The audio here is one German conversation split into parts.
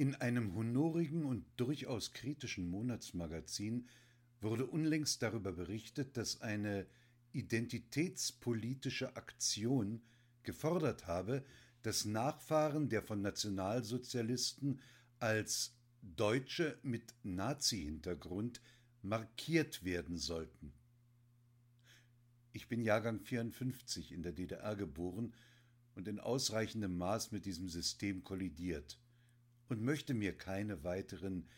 In einem honorigen und durchaus kritischen Monatsmagazin wurde unlängst darüber berichtet, dass eine identitätspolitische Aktion gefordert habe, dass Nachfahren der von Nationalsozialisten als Deutsche mit Nazi-Hintergrund markiert werden sollten. Ich bin Jahrgang 54 in der DDR geboren und in ausreichendem Maß mit diesem System kollidiert und möchte mir keine weiteren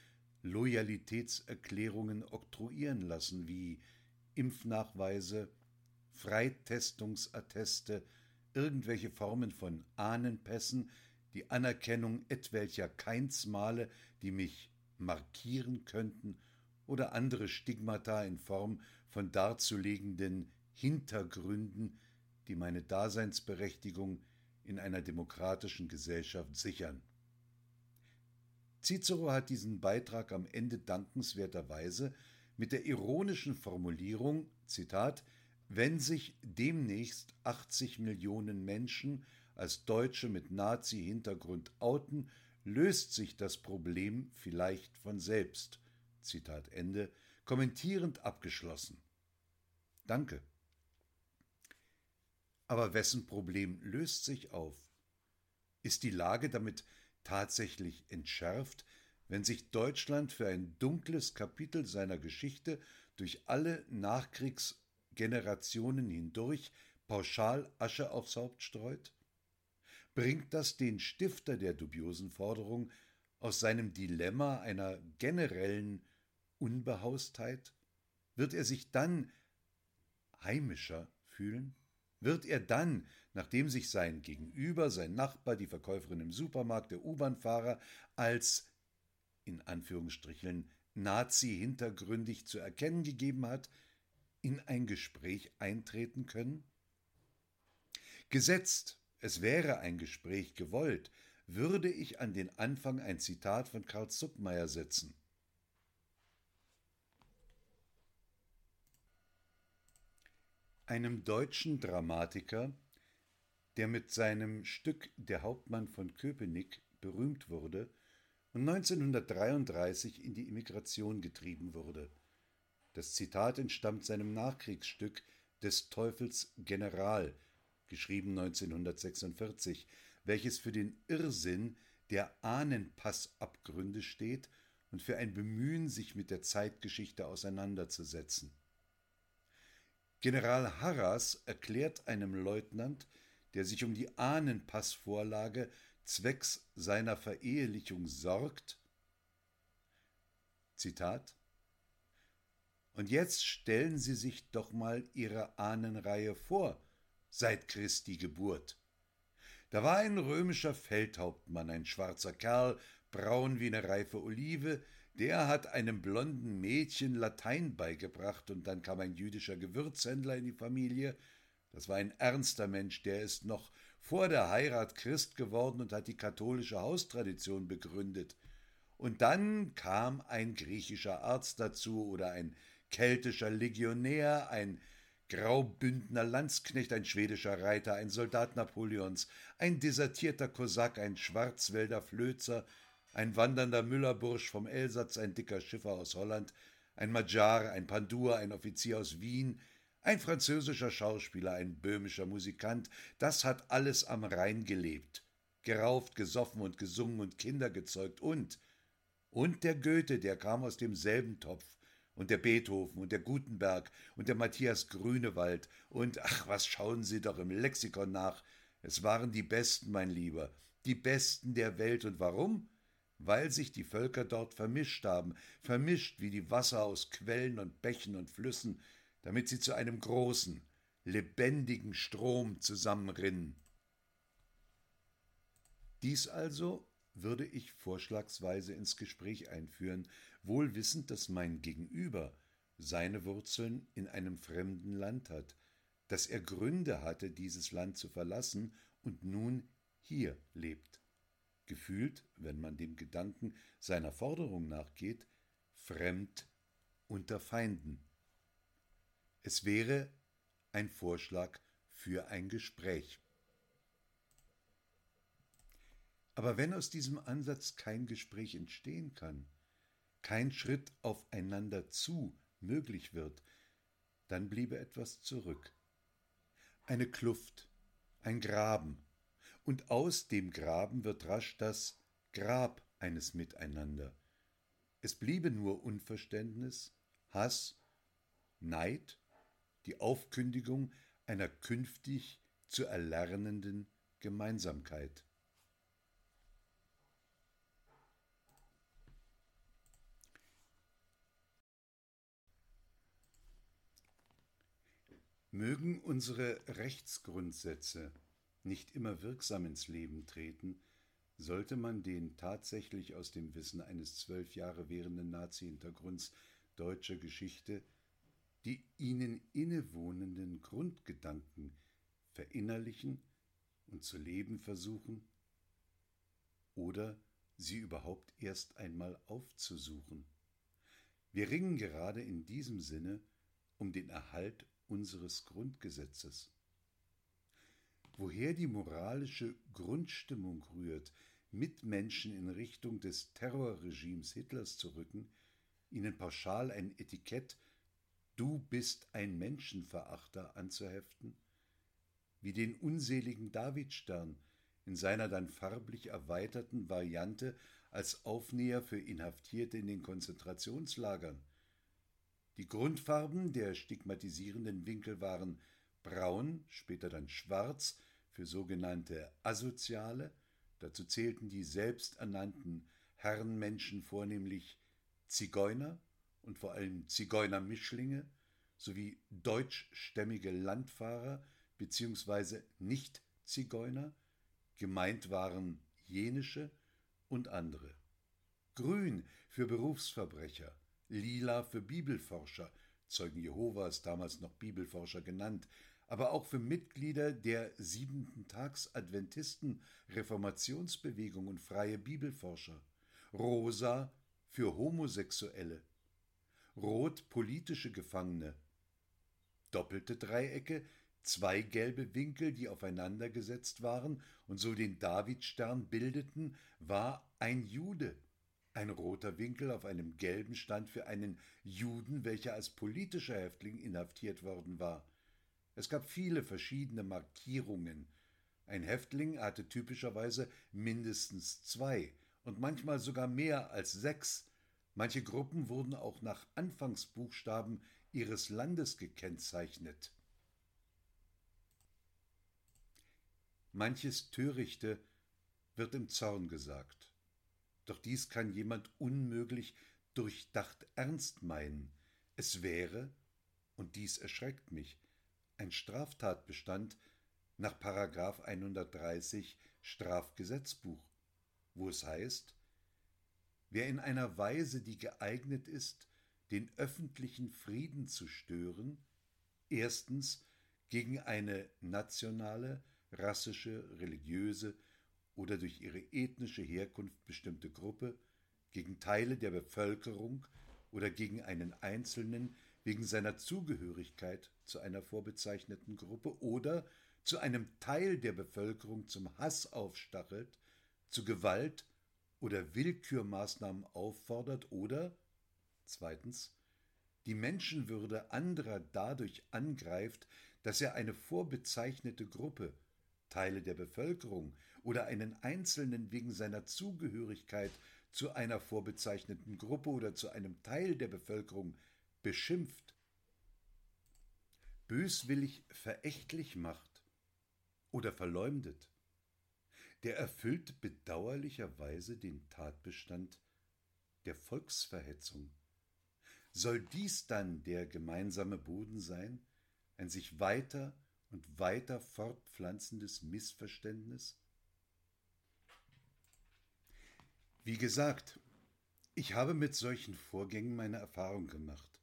Loyalitätserklärungen oktroyieren lassen, wie Impfnachweise, Freitestungsatteste, irgendwelche Formen von Ahnenpässen, die Anerkennung etwelcher Keinsmale, die mich markieren könnten, oder andere Stigmata in Form von darzulegenden Hintergründen, die meine Daseinsberechtigung in einer demokratischen Gesellschaft sichern. Cicero hat diesen Beitrag am Ende dankenswerterweise mit der ironischen Formulierung Zitat wenn sich demnächst 80 Millionen Menschen als Deutsche mit Nazi-Hintergrund outen, löst sich das Problem vielleicht von selbst. Zitat Ende, kommentierend abgeschlossen. Danke. Aber wessen Problem löst sich auf? Ist die Lage damit tatsächlich entschärft, wenn sich Deutschland für ein dunkles Kapitel seiner Geschichte durch alle Nachkriegsgenerationen hindurch pauschal Asche aufs Haupt streut? Bringt das den Stifter der dubiosen Forderung aus seinem Dilemma einer generellen Unbehaustheit? Wird er sich dann heimischer fühlen? Wird er dann, nachdem sich sein Gegenüber, sein Nachbar, die Verkäuferin im Supermarkt, der U-Bahn-Fahrer als in Anführungsstrichen Nazi hintergründig zu erkennen gegeben hat, in ein Gespräch eintreten können? Gesetzt, es wäre ein Gespräch gewollt, würde ich an den Anfang ein Zitat von Karl Zuckmeier setzen. Einem deutschen Dramatiker, der mit seinem Stück Der Hauptmann von Köpenick berühmt wurde und 1933 in die Immigration getrieben wurde. Das Zitat entstammt seinem Nachkriegsstück Des Teufels General, geschrieben 1946, welches für den Irrsinn der Ahnenpassabgründe steht und für ein Bemühen, sich mit der Zeitgeschichte auseinanderzusetzen. General Harras erklärt einem Leutnant, der sich um die Ahnenpassvorlage zwecks seiner Verehelichung sorgt, Zitat, und jetzt stellen Sie sich doch mal Ihre Ahnenreihe vor, seit Christi Geburt. Da war ein römischer Feldhauptmann, ein schwarzer Kerl, braun wie eine reife Olive, der hat einem blonden Mädchen Latein beigebracht, und dann kam ein jüdischer Gewürzhändler in die Familie. Das war ein ernster Mensch, der ist noch vor der Heirat Christ geworden und hat die katholische Haustradition begründet. Und dann kam ein griechischer Arzt dazu oder ein keltischer Legionär, ein Graubündner Landsknecht, ein schwedischer Reiter, ein Soldat Napoleons, ein desertierter Kosak, ein Schwarzwälder Flözer, ein wandernder Müllerbursch vom Elsatz, ein dicker Schiffer aus Holland, ein Magyar, ein Pandur, ein Offizier aus Wien, ein französischer Schauspieler, ein böhmischer Musikant, das hat alles am Rhein gelebt, gerauft, gesoffen und gesungen und Kinder gezeugt und und der Goethe, der kam aus demselben Topf, und der Beethoven und der Gutenberg und der Matthias Grünewald und ach, was schauen Sie doch im Lexikon nach. Es waren die Besten, mein Lieber, die Besten der Welt. Und warum? Weil sich die Völker dort vermischt haben, vermischt wie die Wasser aus Quellen und Bächen und Flüssen, damit sie zu einem großen, lebendigen Strom zusammenrinnen. Dies also würde ich vorschlagsweise ins Gespräch einführen, wohl wissend, dass mein Gegenüber seine Wurzeln in einem fremden Land hat, dass er Gründe hatte, dieses Land zu verlassen und nun hier lebt. Gefühlt, wenn man dem Gedanken seiner Forderung nachgeht, fremd unter Feinden. Es wäre ein Vorschlag für ein Gespräch. Aber wenn aus diesem Ansatz kein Gespräch entstehen kann, kein Schritt aufeinander zu möglich wird, dann bliebe etwas zurück. Eine Kluft, ein Graben, und aus dem Graben wird rasch das Grab eines Miteinander. Es bliebe nur Unverständnis, Hass, Neid, die Aufkündigung einer künftig zu erlernenden Gemeinsamkeit. Mögen unsere Rechtsgrundsätze nicht immer wirksam ins Leben treten, sollte man den tatsächlich aus dem Wissen eines zwölf Jahre währenden Nazi-Hintergrunds deutscher Geschichte die ihnen innewohnenden Grundgedanken verinnerlichen und zu leben versuchen oder sie überhaupt erst einmal aufzusuchen. Wir ringen gerade in diesem Sinne um den Erhalt unseres Grundgesetzes. Woher die moralische Grundstimmung rührt, Mitmenschen in Richtung des Terrorregimes Hitlers zu rücken, ihnen pauschal ein Etikett Du bist ein Menschenverachter anzuheften, wie den unseligen Davidstern in seiner dann farblich erweiterten Variante als Aufnäher für Inhaftierte in den Konzentrationslagern, die Grundfarben der stigmatisierenden Winkel waren braun, später dann schwarz für sogenannte Asoziale, dazu zählten die selbsternannten Herrenmenschen vornehmlich Zigeuner und vor allem Zigeunermischlinge sowie deutschstämmige Landfahrer bzw. Nicht-Zigeuner, gemeint waren jenische und andere. Grün für Berufsverbrecher, lila für Bibelforscher, Zeugen Jehovas damals noch Bibelforscher genannt, aber auch für Mitglieder der siebenten Tags Adventisten, Reformationsbewegung und freie Bibelforscher, rosa für Homosexuelle, rot politische Gefangene, doppelte Dreiecke, zwei gelbe Winkel, die aufeinander gesetzt waren und so den Davidstern bildeten, war ein Jude, ein roter Winkel auf einem gelben stand für einen Juden, welcher als politischer Häftling inhaftiert worden war. Es gab viele verschiedene Markierungen. Ein Häftling hatte typischerweise mindestens zwei und manchmal sogar mehr als sechs. Manche Gruppen wurden auch nach Anfangsbuchstaben ihres Landes gekennzeichnet. Manches Törichte wird im Zorn gesagt. Doch dies kann jemand unmöglich durchdacht ernst meinen. Es wäre, und dies erschreckt mich, ein Straftatbestand nach Paragraf 130 Strafgesetzbuch, wo es heißt, wer in einer Weise, die geeignet ist, den öffentlichen Frieden zu stören, erstens gegen eine nationale, rassische, religiöse oder durch ihre ethnische Herkunft bestimmte Gruppe, gegen Teile der Bevölkerung oder gegen einen Einzelnen wegen seiner Zugehörigkeit zu einer vorbezeichneten Gruppe oder zu einem Teil der Bevölkerung zum Hass aufstachelt, zu Gewalt oder Willkürmaßnahmen auffordert oder zweitens die Menschenwürde anderer dadurch angreift, dass er eine vorbezeichnete Gruppe, Teile der Bevölkerung oder einen Einzelnen wegen seiner Zugehörigkeit zu einer vorbezeichneten Gruppe oder zu einem Teil der Bevölkerung beschimpft, böswillig verächtlich macht oder verleumdet, der erfüllt bedauerlicherweise den Tatbestand der Volksverhetzung. Soll dies dann der gemeinsame Boden sein, ein sich weiter und weiter fortpflanzendes Missverständnis? Wie gesagt, ich habe mit solchen Vorgängen meine Erfahrung gemacht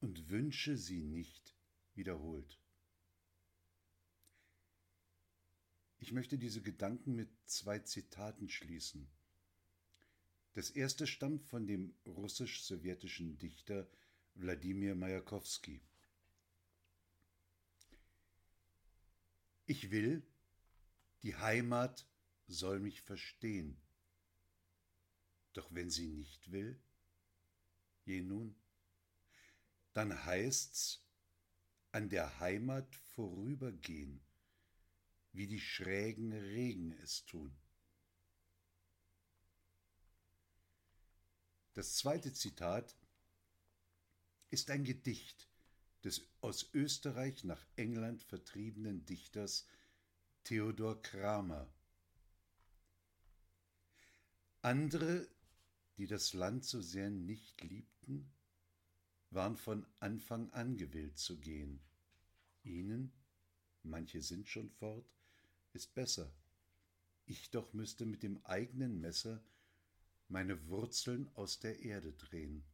und wünsche sie nicht wiederholt. Ich möchte diese Gedanken mit zwei Zitaten schließen. Das erste stammt von dem russisch-sowjetischen Dichter Wladimir Majakowski. Ich will die Heimat soll mich verstehen. Doch wenn sie nicht will, je nun, dann heißt's an der Heimat vorübergehen, wie die schrägen Regen es tun. Das zweite Zitat ist ein Gedicht des aus Österreich nach England vertriebenen Dichters Theodor Kramer. Andere, die das Land so sehr nicht liebten, waren von Anfang an gewillt zu gehen. Ihnen, manche sind schon fort, ist besser. Ich doch müsste mit dem eigenen Messer meine Wurzeln aus der Erde drehen.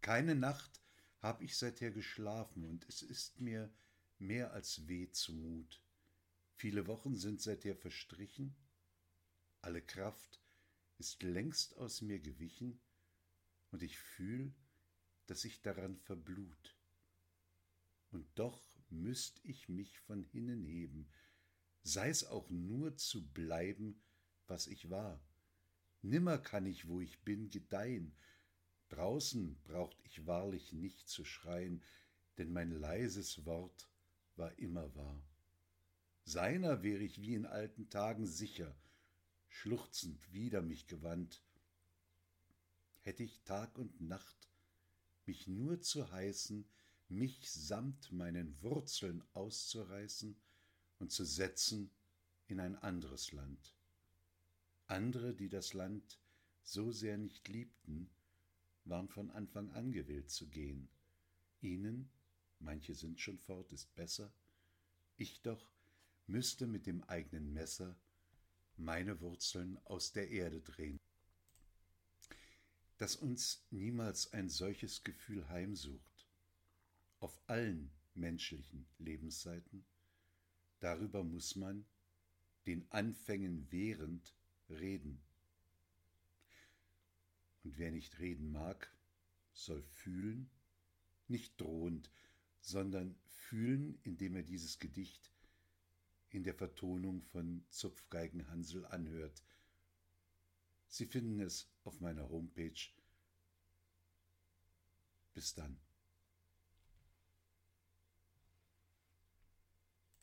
Keine Nacht hab ich seither geschlafen, und es ist mir mehr als weh zumut. Viele Wochen sind seither verstrichen, alle Kraft ist längst aus mir gewichen, und ich fühl, dass ich daran verblut. Und doch müßt ich mich von hinnen heben, sei's auch nur zu bleiben, was ich war. Nimmer kann ich, wo ich bin, gedeihen. Draußen braucht ich wahrlich nicht zu schreien, denn mein leises Wort war immer wahr. Seiner wär ich wie in alten Tagen sicher, schluchzend wider mich gewandt. Hätt ich Tag und Nacht mich nur zu heißen, mich samt meinen Wurzeln auszureißen und zu setzen in ein anderes Land andere, die das Land so sehr nicht liebten, waren von Anfang an gewillt zu gehen. Ihnen, manche sind schon fort, ist besser, ich doch müsste mit dem eigenen Messer meine Wurzeln aus der Erde drehen. Dass uns niemals ein solches Gefühl heimsucht, auf allen menschlichen Lebensseiten, darüber muss man, den Anfängen während, reden. Und wer nicht reden mag, soll fühlen, nicht drohend, sondern fühlen, indem er dieses Gedicht in der Vertonung von Zupfgeigen Hansel anhört. Sie finden es auf meiner Homepage. Bis dann.